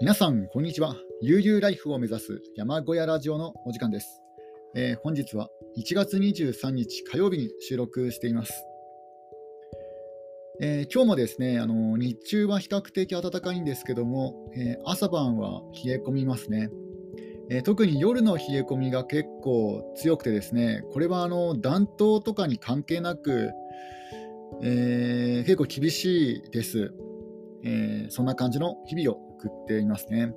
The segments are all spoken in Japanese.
皆さん、こんにちは。悠々ライフを目指す山小屋ラジオのお時間です。えー、本日は1月23日火曜日に収録しています。えー、今日もですね、あの日中は比較的暖かいんですけども、えー、朝晩は冷え込みますね。え特に夜の冷え込みが結構強くてですね、これはあの暖冬とかに関係なく、え結構厳しいです。えそんな感じの日々を送っていますね。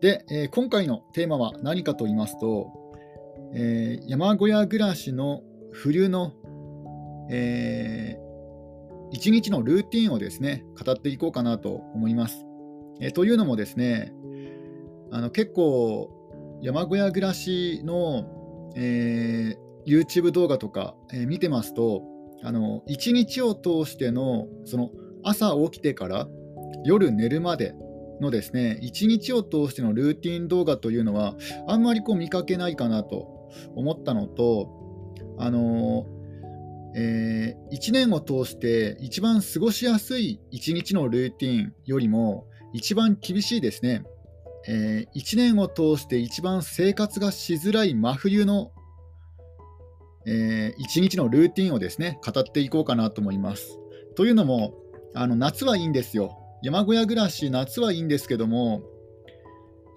で、えー、今回のテーマは何かと言いますと、えー、山小屋暮らしの冬の、えー、一日のルーティンをですね語っていこうかなと思います。えー、というのもですねあの結構山小屋暮らしの、えー、YouTube 動画とか、えー、見てますとあの1日を通してのその朝起きてから夜寝るまでのですね、1日を通してのルーティン動画というのは、あんまりこう見かけないかなと思ったのと、あのえー、1年を通して一番過ごしやすい1日のルーティンよりも、一番厳しいですね、えー、1年を通して一番生活がしづらい真冬の、えー、1日のルーティンをですね、語っていこうかなと思います。というのも、あの夏はいいんですよ。山小屋暮らし、夏はいいんですけども、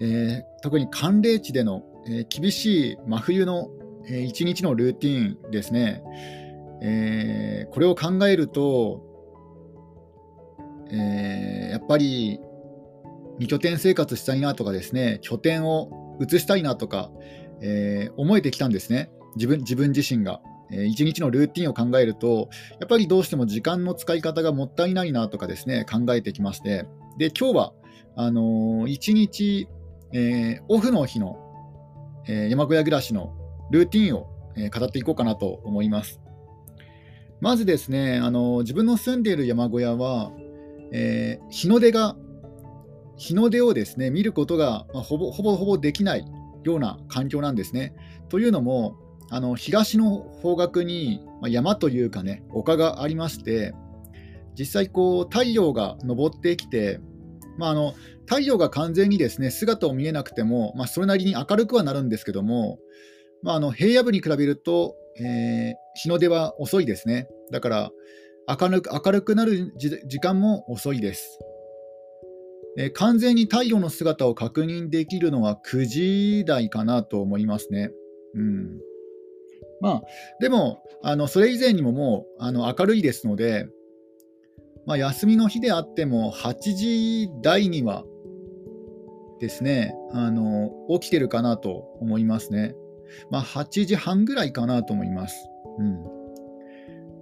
えー、特に寒冷地での、えー、厳しい真冬の、えー、一日のルーティンですね、えー、これを考えると、えー、やっぱり2拠点生活したいなとかですね、拠点を移したいなとか、えー、思えてきたんですね、自分自分自身が。え1日のルーティンを考えると、やっぱりどうしても時間の使い方がもったいないなとかですね、考えてきまして、で、今日は、あのー、1日、えー、オフの日の、えー、山小屋暮らしのルーティンを、え語っていこうかなと思います。まずですね、あの自分の住んでいる山小屋は、え日の出が、日の出をですね、見ることが、まあ、ほぼほぼできないような環境なんですね。というのも、あの東の方角に山というかね丘がありまして実際こう太陽が昇ってきて、まあ、あの太陽が完全にですね姿を見えなくても、まあ、それなりに明るくはなるんですけども、まあ、あの平野部に比べると、えー、日の出は遅いですね。だから明るく明るくなる時間も遅いです、え、完全に太陽の姿を確認できるのは9時台かなと思いますね。うん。まあ、でも、あのそれ以前にももうあの明るいですので、まあ、休みの日であっても8時台にはですね、あの起きてるかなと思いますね。まあ、8時半ぐらいかなと思います。うん、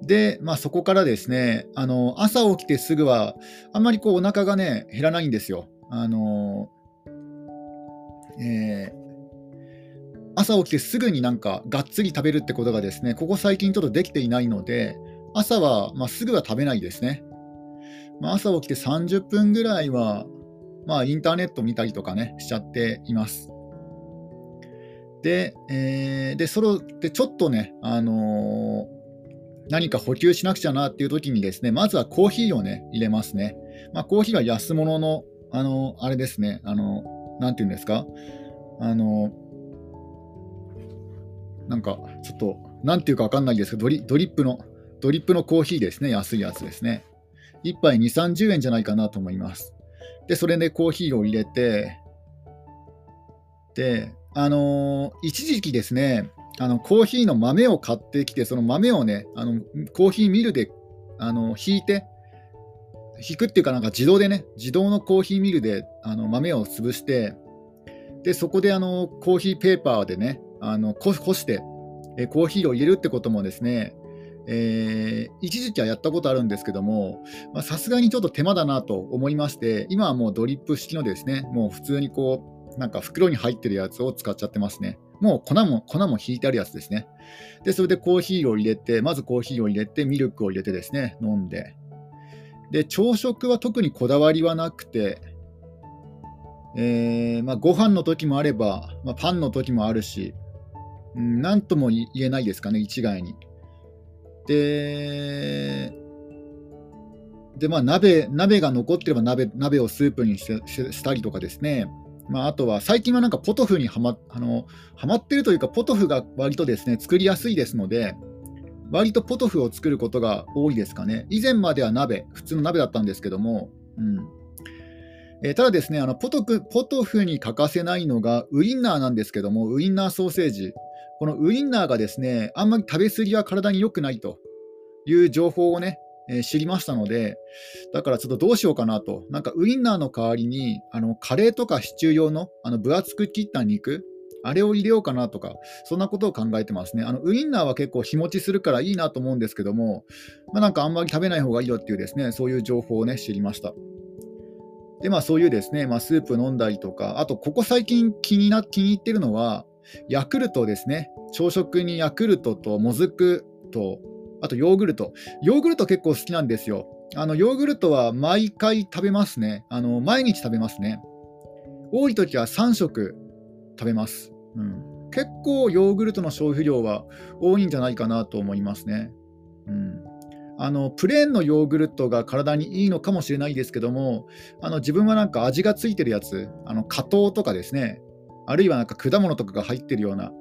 で、まあ、そこからですね、あの朝起きてすぐは、あんまりこうお腹がね、減らないんですよ。あのえー朝起きてすぐになんかがっつり食べるってことがですね、ここ最近ちょっとできていないので、朝は、まあ、すぐは食べないですね。まあ、朝起きて30分ぐらいは、まあ、インターネット見たりとかね、しちゃっています。で、えー、で、それでちょっとね、あのー、何か補給しなくちゃなっていう時にですね、まずはコーヒーをね、入れますね。まあ、コーヒーは安物の、あのー、あれですね、あの、なんていうんですか、あのなんかちょっと、なんていうかわかんないですけどドリ、ップの、ドリップのコーヒーですね、安いやつですね。1杯2、30円じゃないかなと思います。で、それでコーヒーを入れて、で、あのー、一時期ですね、あのコーヒーの豆を買ってきて、その豆をね、あのコーヒーミルであの引いて、引くっていうか、なんか自動でね、自動のコーヒーミルであの豆を潰して、でそこであのコーヒーペーパーでね、あのこして、えコーヒーを入れるってこともですね、えー、一時期はやったことあるんですけども、さすがにちょっと手間だなと思いまして、今はもうドリップ式のですね、もう普通にこう、なんか袋に入ってるやつを使っちゃってますね。もう粉も粉も引いてあるやつですね。で、それでコーヒーを入れて、まずコーヒーを入れて、ミルクを入れてですね、飲んで。で、朝食は特にこだわりはなくて、えーまあ、ご飯の時もあれば、まあ、パンの時もあるし、何とも言えないですかね、一概に。で、で、まあ鍋、鍋が残ってれば鍋鍋をスープにしてしたりとかですね、まあ、あとは最近はなんかポトフにはまあのはまってるというか、ポトフが割とですね作りやすいですので、割とポトフを作ることが多いですかね。以前までは鍋、普通の鍋だったんですけども、うんえー、ただですね、あのポトフポトフに欠かせないのがウインナーなんですけども、ウインナーソーセージ。このウインナーがですね、あんまり食べ過ぎは体に良くないという情報をね、えー、知りましたので、だからちょっとどうしようかなと。なんかウインナーの代わりに、あのカレーとかシチュー用のあの分厚く切った肉、あれを入れようかなとか、そんなことを考えてますね。あのウインナーは結構日持ちするからいいなと思うんですけども、まあ、なんかあんまり食べない方がいいよっていうですね、そういう情報をね、知りました。で、まあそういうですね、まあ、スープ飲んだりとか、あとここ最近気にな気に入ってるのは、ヤクルトですね。朝食にヤクルトともずくと、あとヨーグルト。ヨーグルト結構好きなんですよ。あのヨーグルトは毎回食べますね。あの毎日食べますね。多い時は3食食べます。うん、結構ヨーグルトの消費量は多いんじゃないかなと思いますね。うんあのプレーンのヨーグルトが体にいいのかもしれないですけども、あの自分はなんか味がついてるやつ、あの果糖とかですね、あるいはなんか果物とかが入ってるような、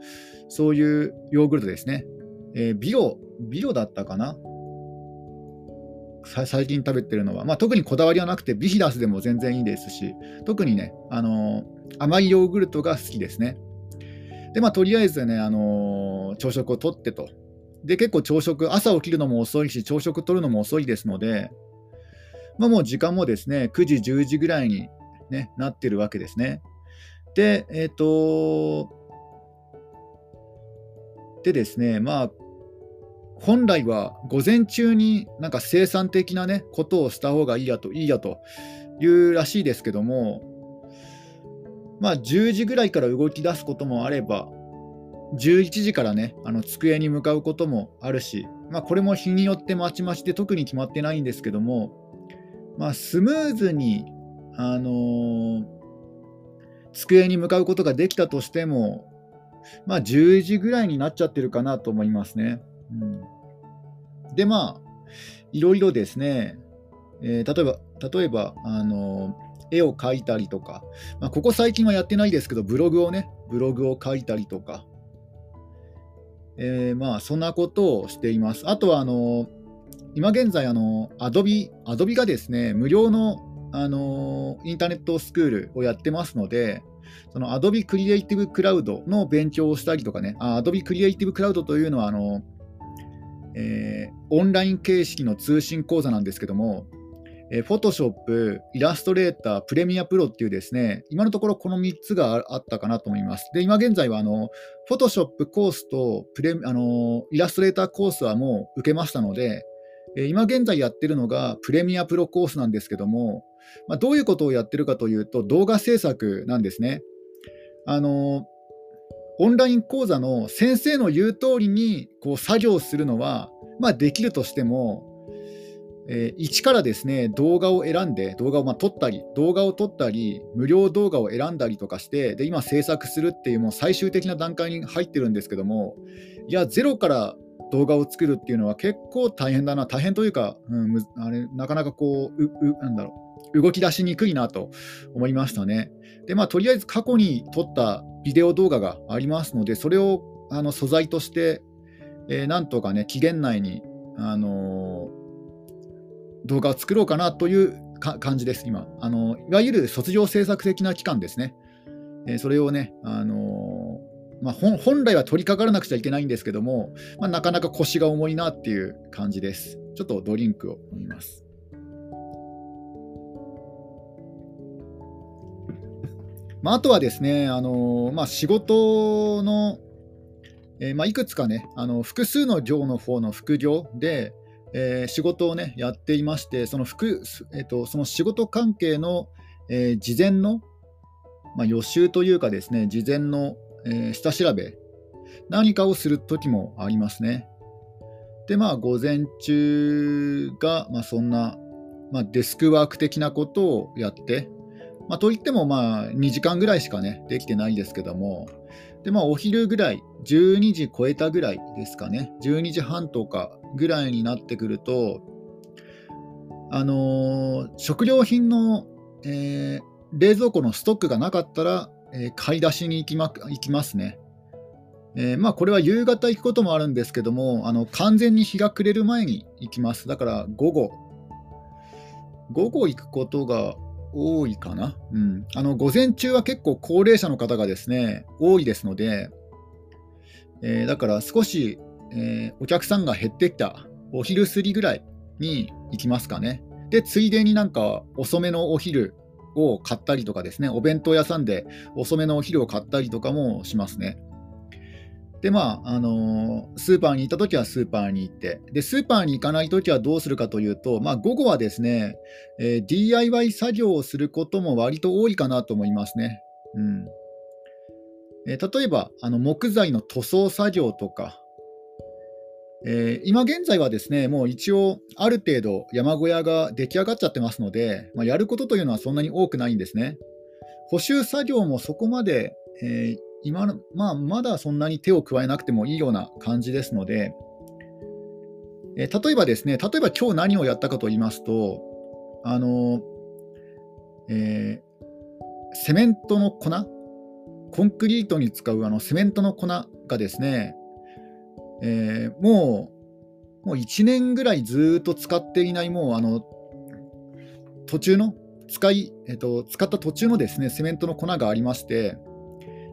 そういうヨーグルトですね。えー、ビロ、ビロだったかな？最近食べてるのは、まあ、特にこだわりはなくて、ビヒダスでも全然いいですし、特にね、あのー、甘いヨーグルトが好きですね。で、まあ、とりあえずね、あのー、朝食をとってと。で、結構朝食、朝起きるのも遅いし、朝食取るのも遅いですので、まあ、もう時間もですね、9時、10時ぐらいに、ね、なってるわけですね。で、えっ、ー、と、でですね、まあ、本来は午前中になんか生産的なね、ことをした方がいいやと、いいやというらしいですけども、まあ、10時ぐらいから動き出すこともあれば、11時からね、あの机に向かうこともあるし、まあ、これも日によってまちまちで特に決まってないんですけども、まあ、スムーズに、あのー、机に向かうことができたとしても、まあ、10時ぐらいになっちゃってるかなと思いますね。うん、で、まあ、いろいろですね、えー、例えば、例えば、あの絵を描いたりとか、まあ、ここ最近はやってないですけど、ブログをね、ブログを書いたりとか、えー、まあ、そんなことをしています。あとは、あの、今現在、あの、アドビ、アドビがですね、無料の、あの、インターネットスクールをやってますので、その Adobe Creative Cloud の勉強をしたりとかね、Adobe Creative Cloud というのは、あの、えー、オンライン形式の通信講座なんですけども、えー、Photoshop、イラストレーター、プレミアプロっていうですね、今のところこの3つがあったかなと思います。で、今現在はあの、Photoshop コースとプレあのイラストレーターコースはもう受けましたので、え今現在やってるのがプレミアプロコースなんですけども、まあ、どういうことをやってるかというと、動画制作なんですね。あのオンライン講座の先生の言う通りにこう作業するのは、まあ、できるとしても、えー、一からですね動画を選んで動画をまあ撮ったり動画を撮ったり無料動画を選んだりとかしてで今制作するっていうもう最終的な段階に入ってるんですけどもいやゼロから動画を作るっていうのは結構大変だな大変というか、うん、あれなかなかこううなんだろう動き出しにくいなと思いましたね。でまあとりあえず過去に撮ったビデオ動画がありますのでそれをあの素材として、えー、なんとかね期限内にあのー動画を作ろうかなという感じです、今。あのいわゆる卒業制作的な期間ですね。えー、それをね、あの、まあ、本来は取り掛からなくちゃいけないんですけども、まあ、なかなか腰が重いなっていう感じです。ちょっとドリンクを飲みます。まあ、あとはですね、あの、まあ、仕事の、えーまあ、いくつかね、あの複数の業の方の副業で、えー、仕事をね、やっていまして、その服、えーと、その仕事関係の、えー、事前の、まあ、予習というかですね、事前の、えー、下調べ、何かをするときもありますね。で、まあ、午前中が、まあ、そんな、まあ、デスクワーク的なことをやって、まあ、といっても、まあ、2時間ぐらいしかね、できてないですけども、で、まあ、お昼ぐらい、12時超えたぐらいですかね、12時半とかぐらいになってくると、あのー、食料品の、えー、冷蔵庫のストックがなかったら、え、買い出しに行きま行きますね。えー、まあ、これは夕方行くこともあるんですけども、あの完全に日が暮れる前に行きます。だから午後、午後行くことが多いかな。うん、あの午前中は結構高齢者の方がですね、多いですので、えー、だから少し、えー、お客さんが減ってきたお昼過ぎぐらいに行きますかね。で、ついでになんか遅めのお昼を買ったりとかですね、お弁当屋さんで遅めのお昼を買ったりとかもしますね。で、まあ、あのー、スーパーに行ったときはスーパーに行って、で、スーパーに行かないときはどうするかというと、まあ、午後はですね、えー、DIY 作業をすることも割と多いかなと思いますね。うん。えー、例えば、あの木材の塗装作業とか、えー、今現在はですね、もう一応、ある程度山小屋が出来上がっちゃってますので、まあ、やることというのはそんなに多くないんですね。補修作業もそこまで、えー、今まあ、まだそんなに手を加えなくてもいいような感じですので、えー、例えばですね、例えば今日何をやったかと言いますと、あのえ、セメントの粉、コンクリートに使うあのセメントの粉がですね、えー、もう、もう1年ぐらいずっと使っていない、もうあの途中の使い、えっと、使った途中のですねセメントの粉がありまして、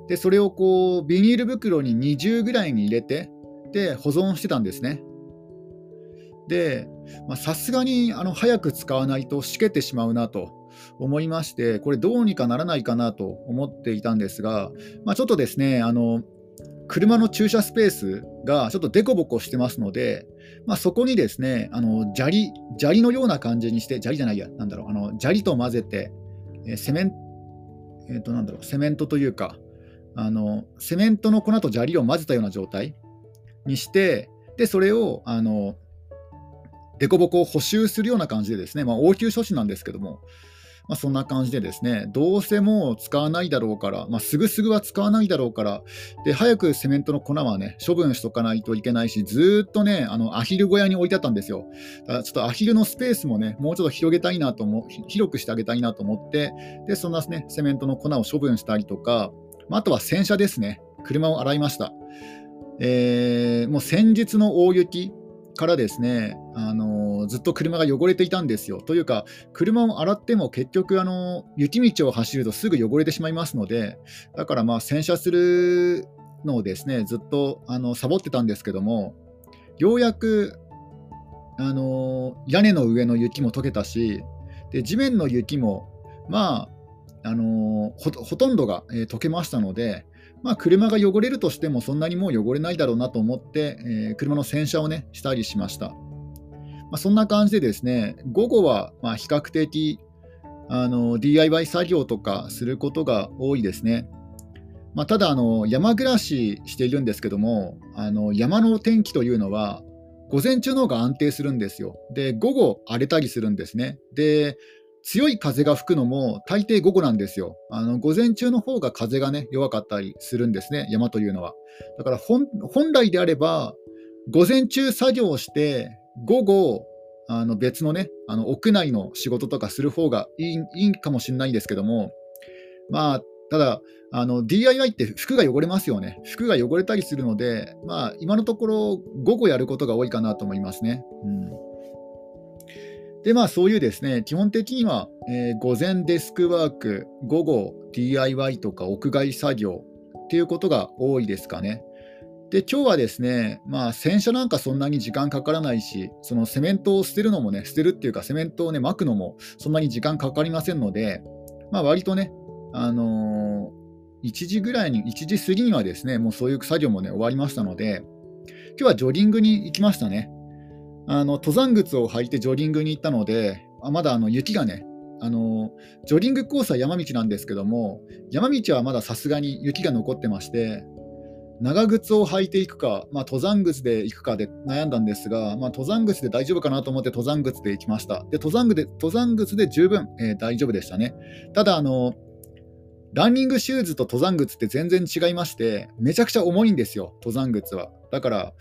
でそれをこうビニール袋に20ぐらいに入れて、で保存してたんですね。で、さすがにあの早く使わないとしけてしまうなと思いまして、これどうにかならないかなと思っていたんですが、まあ、ちょっとですね、あの車の駐車スペースがちょっとデコボコしてますので、まあ、そこにですね、あの砂利、砂利のような感じにして、砂利じゃないや、なんだろう、あの砂利と混ぜて、えセメンえー、となんだろうセメントというかあの、セメントの粉と砂利を混ぜたような状態にして、でそれをあの凸凹を補修するような感じでですね、まあ、応急処置なんですけども、まあ、そんな感じでですね、どうせもう使わないだろうから、まあ、すぐすぐは使わないだろうから、で早くセメントの粉はね、処分しとかないといけないし、ずっとね、あのアヒル小屋に置いてあったんですよ。だからちょっとアヒルのスペースもね、もうちょっと広げたいなと思、広くしてあげたいなと思って、でそんなね、セメントの粉を処分したりとか、まあ、あとは洗車ですね、車を洗いました。えー、もう先日の大雪からですね、あののずっと車が汚れていたんですよ。というか、車を洗っても結局、あの雪道を走るとすぐ汚れてしまいますので、だからまあ洗車するのをですねずっとあのサボってたんですけども、ようやくあの屋根の上の雪も溶けたし、で地面の雪も、まあ、あのほとんどが、えー、溶けましたので、まあ、車が汚れるとしてもそんなにもう汚れないだろうなと思って、えー、車の洗車をねしたりしました。まあ、そんな感じでですね午後はま比較的あの DIY 作業とかすることが多いですね。まあ、ただ、山暮らししているんですけどもあの山の天気というのは午前中の方が安定するんですよ。で午後荒れたりするんですね。で強い風が吹くのも大抵午後なんですよ。あの午前中の方が風がね弱かったりするんですね、山というのは。だから本来であれば、午前中作業をして、午後、あの別のね、あの屋内の仕事とかする方がいいいいかもしれないんですけども、まあ、ただ、あの DIY って服が汚れますよね。服が汚れたりするので、まあ、今のところ午後やることが多いかなと思いますね。うんで、まあそういうですね、基本的には、えー、午前デスクワーク、午後 DIY とか屋外作業っていうことが多いですかね。で、今日はですね、まあ洗車なんかそんなに時間かからないし、そのセメントを捨てるのもね、捨てるっていうかセメントをね、巻くのもそんなに時間かかりませんので、まあ割とね、あのー、1時ぐらいに、1時過ぎにはですね、もうそういう作業もね、終わりましたので、今日はジョギングに行きましたね。あの登山靴を履いてジョギングに行ったので、あまだあの雪がね、あのジョギングコースは山道なんですけども、山道はまださすがに雪が残ってまして、長靴を履いていくか、まあ、登山靴で行くかで悩んだんですが、まあ、登山靴で大丈夫かなと思って登山靴で行きました。で登山で登山靴で十分、えー、大丈夫でしたね。ただあの、ランニングシューズと登山靴って全然違いまして、めちゃくちゃ重いんですよ、登山靴は。だから、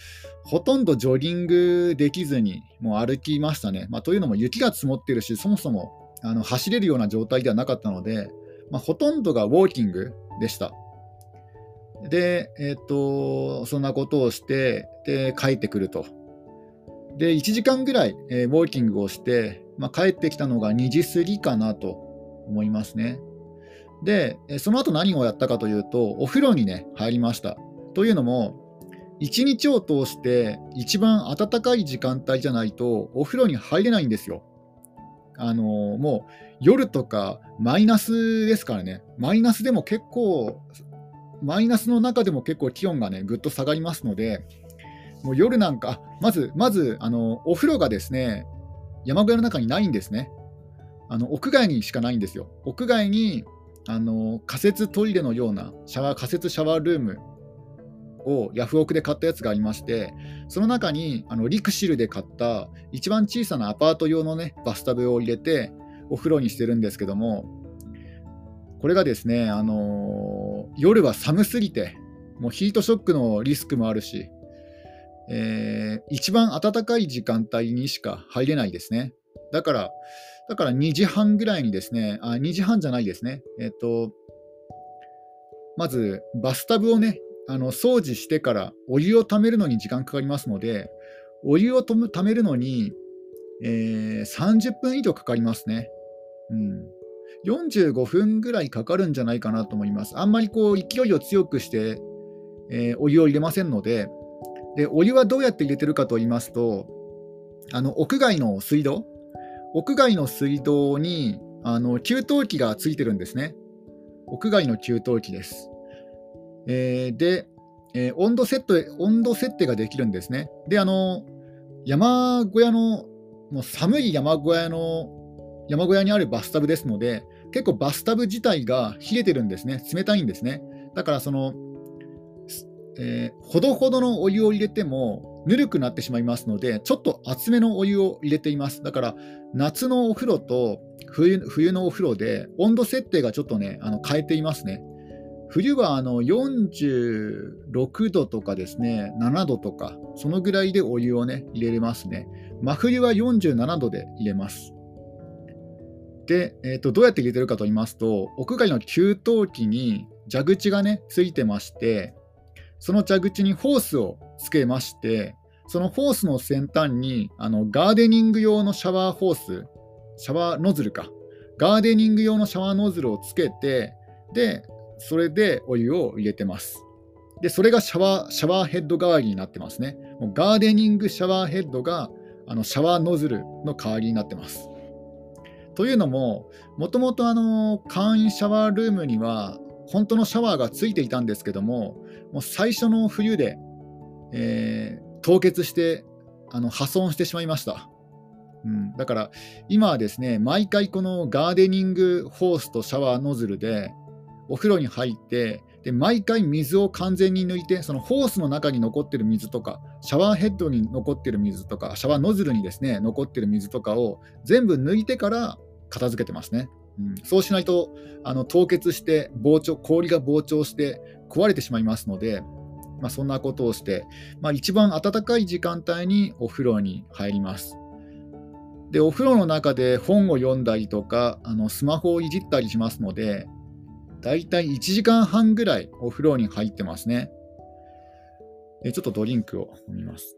ほとんどジョギングできずに、もう歩きましたね。まあ、というのも雪が積もってるし、そもそもあの走れるような状態ではなかったので、まあ、ほとんどがウォーキングでした。で、えっ、と、そんなことをして、で、帰ってくると。で、1時間ぐらい、えー、ウォーキングをして、まあ、帰ってきたのが2時過ぎかなと思いますね。で、その後何をやったかというと、お風呂にね、入りました。というのも、一日を通して一番暖かい時間帯じゃないとお風呂に入れないんですよ。あのもう夜とかマイナスですからね、マイナスでも結構、マイナスの中でも結構気温がね、ぐっと下がりますので、もう夜なんか、まず、まずあのお風呂がですね、山小屋の中にないんですね。あの屋外にしかないんですよ。屋外にあの仮設トイレのようなシャワー仮設シャワールームをヤフオクで買ったやつがありましてその中にあのリクシルで買った一番小さなアパート用のねバスタブを入れてお風呂にしてるんですけどもこれがですね、あの、夜は寒すぎてもうヒートショックのリスクもあるし、えー、一番暖かい時間帯にしか入れないですねだからだから2時半ぐらいにですね、あ2時半じゃないですね、えっと、まずバスタブをね、あの掃除してからお湯をためるのに時間かかりますので、お湯をためるのに、えー、30分以上かかりますね。うん。45分ぐらいかかるんじゃないかなと思います。あんまりこう勢いを強くして、えー、お湯を入れませんのでで、お湯はどうやって入れてるかと言いますと、あの屋外の水道、屋外の水道にあの給湯器がついてるんですね。屋外の給湯器です。えー、で、えー、温度設定、温度設定ができるんですね。で、あの、山小屋の、もう寒い山小屋の、山小屋にあるバスタブですので、結構バスタブ自体が冷えてるんですね。冷たいんですね。だから、その、えー、ほどほどのお湯を入れてもぬるくなってしまいますので、ちょっと厚めのお湯を入れています。だから、夏のお風呂と冬冬のお風呂で温度設定がちょっとね、あの変えていますね。冬はあの46度とかですね、7度とか、そのぐらいでお湯をね、入れれますね。真冬は47度で入れます。で、えーと、どうやって入れてるかと言いますと、屋外の給湯器に蛇口がね、ついてまして、その蛇口にホースをつけまして、そのホースの先端にあのガーデニング用のシャワーホース、シャワーノズルか、ガーデニング用のシャワーノズルをつけて、で、それでお湯を入れてます。で、それがシャワーシャワーヘッド代わりになってますね。もうガーデニングシャワーヘッドがあのシャワーノズルの代わりになってます。というのも、もともとあの簡易シャワールームには本当のシャワーがついていたんですけども、もう最初の冬で、えー、凍結してあの破損してしまいました。うん、だから今はですね、毎回このガーデニングホースとシャワーノズルでお風呂に入って、で毎回水を完全に抜いて、そのホースの中に残ってる水とか、シャワーヘッドに残ってる水とか、シャワーノズルにですね残ってる水とかを全部抜いてから片付けてますね。うん、そうしないとあの凍結して膨張氷が膨張して壊れてしまいますので、まあ、そんなことをして、まあ、一番暖かい時間帯にお風呂に入ります。でお風呂の中で本を読んだりとかあのスマホをいじったりしますのでだいたい1時間半ぐらいお風呂に入ってますね。えちょっとドリンクを飲みます。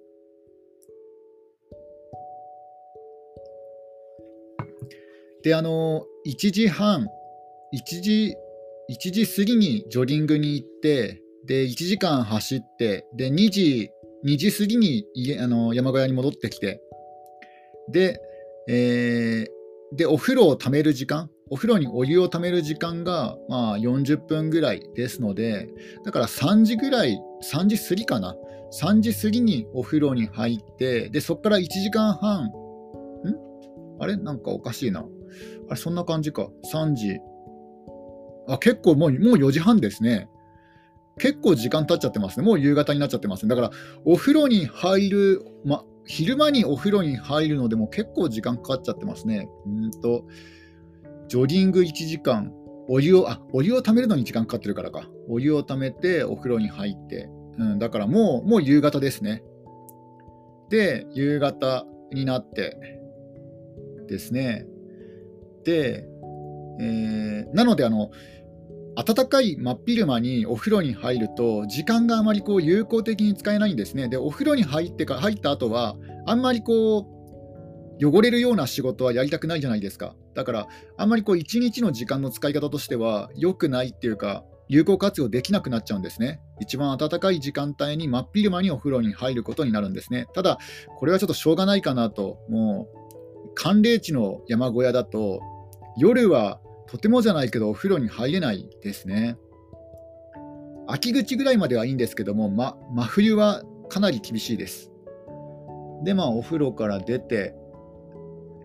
で、あの、1時半、1時、1時過ぎにジョギングに行って、で、1時間走って、で、2時、2時過ぎに家あの山小屋に戻ってきて、で、えー、で、お風呂をためる時間、お風呂にお湯をためる時間が、まあ、40分ぐらいですので、だから3時ぐらい、3時過ぎかな、3時過ぎにお風呂に入って、で、そこから1時間半、ん？あれ？なんかおかしいな。あれ、そんな感じか。3時。あ、結構もう、もう4時半ですね。結構時間経っちゃってますね。もう夕方になっちゃってますね。だから、お風呂に入る、ま、昼間にお風呂に入るのでも結構時間かかっちゃってますね。うんと、ジョギング1時間、お湯を、あ、お湯を溜めるのに時間かかってるからか。お湯を溜めてお風呂に入って、うん、だからもう、もう夕方ですね。で、夕方になってですね。で、えー、なので、あの、暖かい真っ昼間にお風呂に入ると、時間があまりこう有効的に使えないんですね。で、お風呂に入ってか入った後は、あんまりこう、汚れるような仕事はやりたくないじゃないですか。だから、あんまりこう一日の時間の使い方としては良くないっていうか、有効活用できなくなっちゃうんですね。一番暖かい時間帯に真っ昼間にお風呂に入ることになるんですね。ただ、これはちょっとしょうがないかなと、もう、寒冷地の山小屋だと、夜はとてもじゃないけどお風呂に入れないですね。秋口ぐらいまではいいんですけども、ま、真冬はかなり厳しいです。で、まあ、お風呂から出て、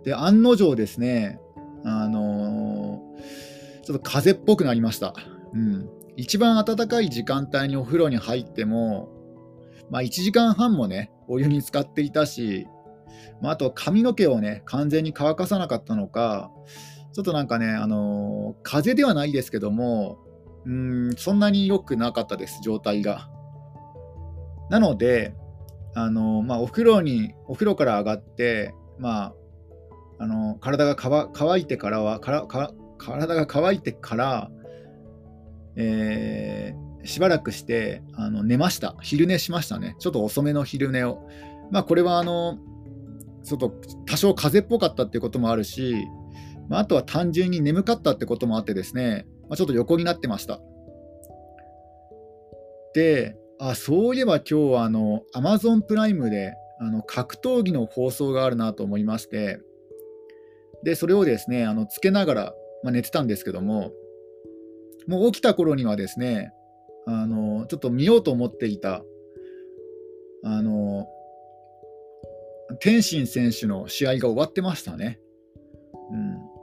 で、案の定ですね、あのー、ちょっと風邪っぽくなりました。うん。一番暖かい時間帯にお風呂に入っても、まあ、1時間半もね、お湯に浸かっていたし、まあ、あと髪の毛をね、完全に乾かさなかったのか、ちょっとなんかね、あのー、風邪ではないですけども、うん、そんなに良くなかったです、状態が。なので、あのー、まあ、お風呂に、お風呂から上がって、まあ、あの体が乾いてからはから体が乾いてから、えー、しばらくしてあの寝ました。昼寝しましたね。ちょっと遅めの昼寝を。まあこれはあのちょっと多少風邪っぽかったっていうこともあるし、まあ、あとは単純に眠かったってこともあってですね、まあ、ちょっと横になってました。であそういえば今日はあの Amazon プライムであの格闘技の放送があるなと思いましてで、それをですね、あのつけながら、まあ、寝てたんですけども、もう起きた頃にはですね、あのちょっと見ようと思っていた、あの天心選手の試合が終わってましたね。うん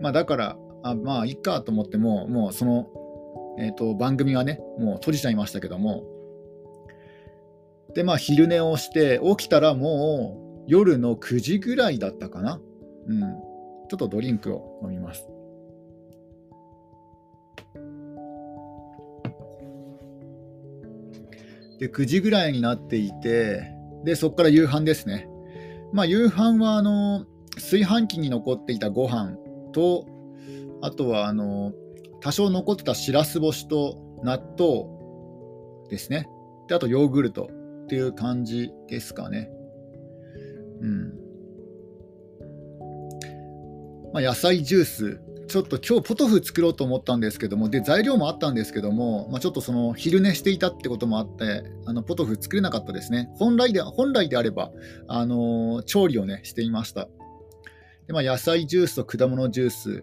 まあ、だから、あまあいいかと思っても、もうその、えーと、番組はね、もう閉じちゃいましたけども、で、まあ昼寝をして、起きたらもう夜の9時ぐらいだったかな。うん、ちょっとドリンクを飲みます。で、9時ぐらいになっていて、で、そこから夕飯ですね。まあ、夕飯は、あの、炊飯器に残っていたご飯と、あとは、あの、多少残ってたしらす干しと納豆ですね。で、あとヨーグルトっていう感じですかね。うん。まあ、野菜ジュース、ちょっと今日ポトフ作ろうと思ったんですけども、で材料もあったんですけども、まあ、ちょっとその昼寝していたってこともあって、あのポトフ作れなかったですね。本来で本来であれば、あの、調理をね、していました。でまあ、野菜ジュースと果物ジュース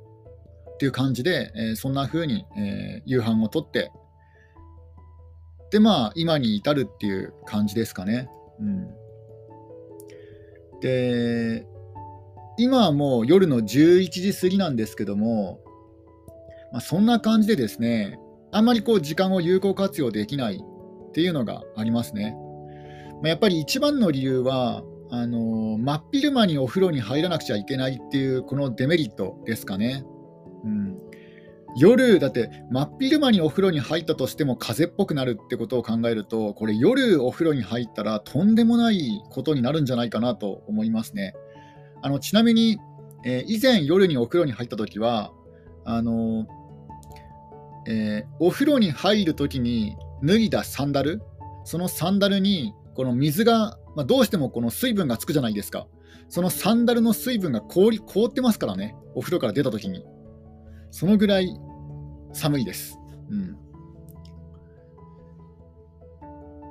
っていう感じで、えー、そんな風に、えー、夕飯をとって、で、まあ、今に至るっていう感じですかね。うん、で、今はもう夜の11時過ぎなんですけども、まあ、そんな感じでですね、あんまりこう時間を有効活用できないっていうのがありますね。まあ、やっぱり一番の理由は、あの真っ昼間にお風呂に入らなくちゃいけないっていうこのデメリットですかね。うん、夜、だって真っ昼間にお風呂に入ったとしても風邪っぽくなるってことを考えると、これ夜お風呂に入ったらとんでもないことになるんじゃないかなと思いますね。あのちなみに、えー、以前夜にお風呂に入った時はあの、えー、お風呂に入る時に脱いだサンダルそのサンダルにこの水が、まあ、どうしてもこの水分がつくじゃないですか。そのサンダルの水分が凍り凍ってますからねお風呂から出た時に。そのぐらい寒いです、うん。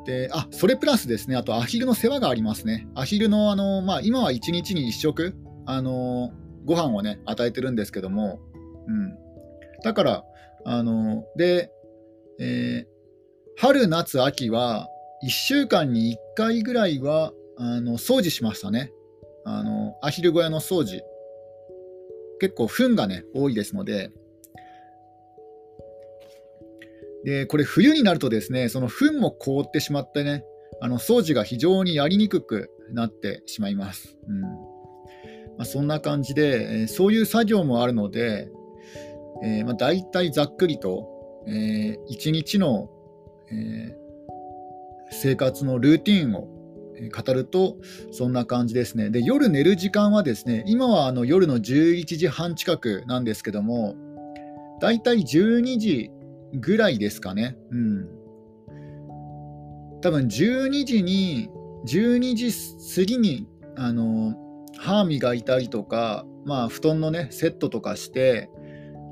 で、あ、それプラスですね、あとアヒルの世話がありますね。アヒルの、あの、まあ、今は1日に1食、あの、ご飯をね、与えてるんですけども、うん。だから、あの、で、えー、春、夏、秋は、1週間に1回ぐらいは、あの、掃除しましたね。あの、アヒル小屋の掃除。結構、糞がね、多いですので、で、これ冬になるとですね、その糞も凍ってしまってね、あの掃除が非常にやりにくくなってしまいます。うんまあ、そんな感じで、えそういう作業もあるので、えー、まあ、大体ざっくりと、えー、1日の、え生活のルーティンを語るとそんな感じですね。で夜寝る時間はですね今はあの夜の11時半近くなんですけどもだいたい12時ぐらいですかね。うん。多分12時に12時過ぎにあの歯磨いたりとか、まあ、布団のねセットとかして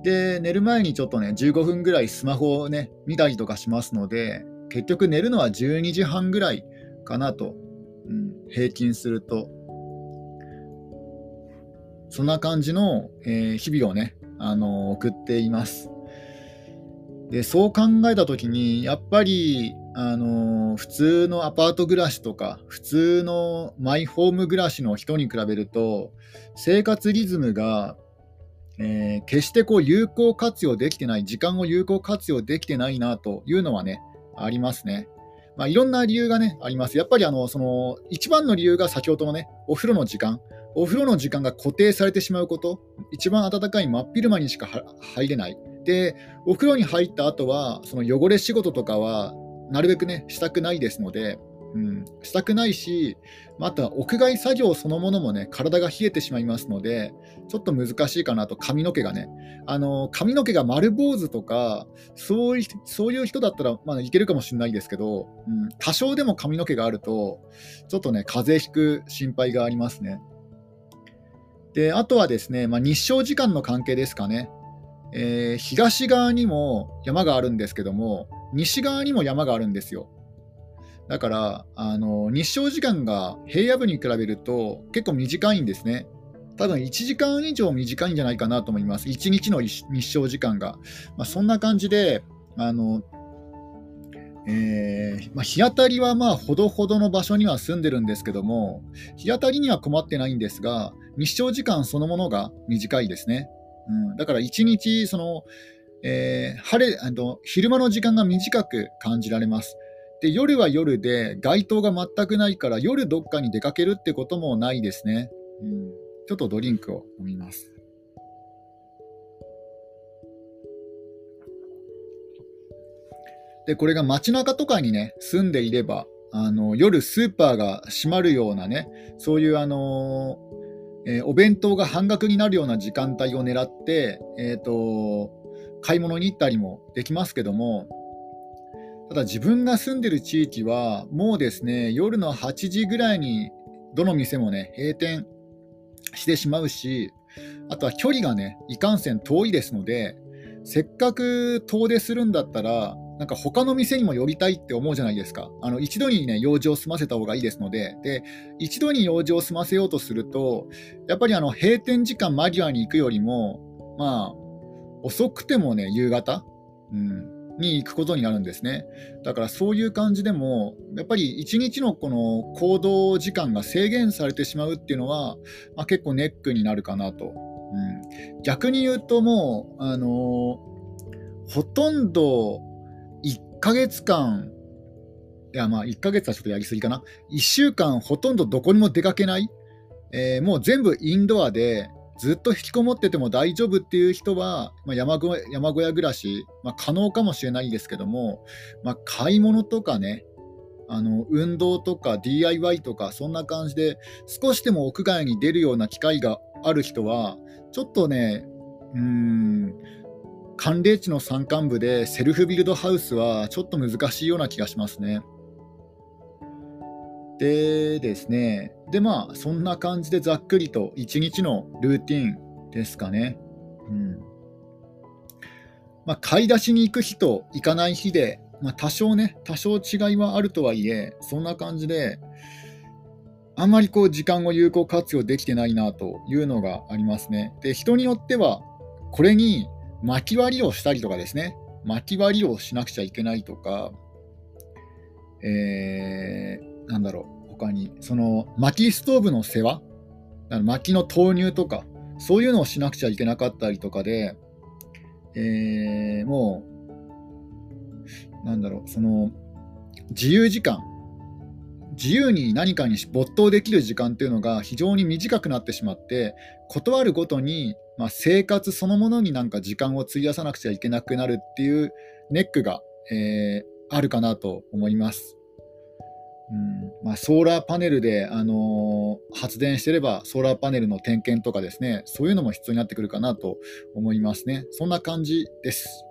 で寝る前にちょっとね15分ぐらいスマホをね見たりとかしますので結局寝るのは12時半ぐらいかなと、うん、平均するとそんな感じの、えー、日々をね、あのー、送っていますでそう考えた時にやっぱりあの普通のアパート暮らしとか普通のマイホーム暮らしの人に比べると生活リズムが、えー、決してこう有効活用できてない時間を有効活用できてないなというのはねありますね。まあ、いろんな理由がねあります。やっぱりあのその一番の理由が先ほどのねお風呂の時間お風呂の時間が固定されてしまうこと一番暖かい真っ昼間にしか入れないでお風呂に入った後はその汚れ仕事とかはなるべくね、したくないですので、うん、したくないし、また屋外作業そのものもね、体が冷えてしまいますので、ちょっと難しいかなと、髪の毛がね。あの髪の毛が丸坊主とか、そういうそういう人だったら、まあ、いけるかもしれないですけど、うん、多少でも髪の毛があると、ちょっとね、風邪ひく心配がありますね。で、あとはですね、まあ、日照時間の関係ですかね。えー、東側にも山があるんですけども、西側にも山があるんですよ。だから、あの日照時間が平野部に比べると結構短いんですね。多分1時間以上短いんじゃないかなと思います。1日の日照時間が。まあ、そんな感じで、あのえーまあ、日当たりはまあほどほどの場所には住んでるんですけども、日当たりには困ってないんですが、日照時間そのものが短いですね。うん、だから1日その、えー、晴れあの昼間の時間が短く感じられます。で夜は夜で街灯が全くないから夜どっかに出かけるってこともないですね。うん、ちょっとドリンクを飲みます。でこれが街中とかにね住んでいればあの夜スーパーが閉まるようなねそういうあのえー、お弁当が半額になるような時間帯を狙って、えーと、買い物に行ったりもできますけども、ただ自分が住んでる地域は、もうですね、夜の8時ぐらいにどの店もね、閉店してしまうし、あとは距離がね、いかんせん遠いですので、せっかく遠出するんだったら、なんか他の店にも寄りたいって思うじゃないですか。あの一度にね、用事を済ませた方がいいですので、で、一度に用事を済ませようとすると、やっぱりあの閉店時間間際に行くよりも、まあ、遅くてもね、夕方、うん、に行くことになるんですね。だからそういう感じでも、やっぱり一日のこの行動時間が制限されてしまうっていうのは、まあ、結構ネックになるかなと。うん、逆に言うともう、あのー、ほとんどヶ月間、いやまあ1ヶ月はちょっとやりすぎかな、1週間ほとんどどこにも出かけない、えー、もう全部インドアで、ずっと引きこもってても大丈夫っていう人は、まあ、山小山小屋暮らし、まあ、可能かもしれないですけども、まあ、買い物とかね、あの運動とか DIY とかそんな感じで少しでも屋外に出るような機会がある人はちょっとねうーん寒冷地の山間部でセルフビルドハウスはちょっと難しいような気がしますね。でですね、でまあそんな感じでざっくりと一日のルーティンですかね。うんまあ、買い出しに行く日と行かない日で、まあ、多少ね、多少違いはあるとはいえ、そんな感じで、あんまりこう時間を有効活用できてないなというのがありますね。で、人によっては、これに巻き割りをしたりとかですね、巻き割りをしなくちゃいけないとか、えー、なんだろう、他に、その薪ストーブの世話、薪の投入とか、そういうのをしなくちゃいけなかったりとかで、えー、もう、なんだろう、その、自由時間。自由に何かに没頭できる時間っていうのが非常に短くなってしまって断るごとに、まあ、生活そのものになんか時間を費やさなくちゃいけなくなるっていうネックが、えー、あるかなと思います。うんまあ、ソーラーパネルで、あのー、発電してればソーラーパネルの点検とかですねそういうのも必要になってくるかなと思いますねそんな感じです。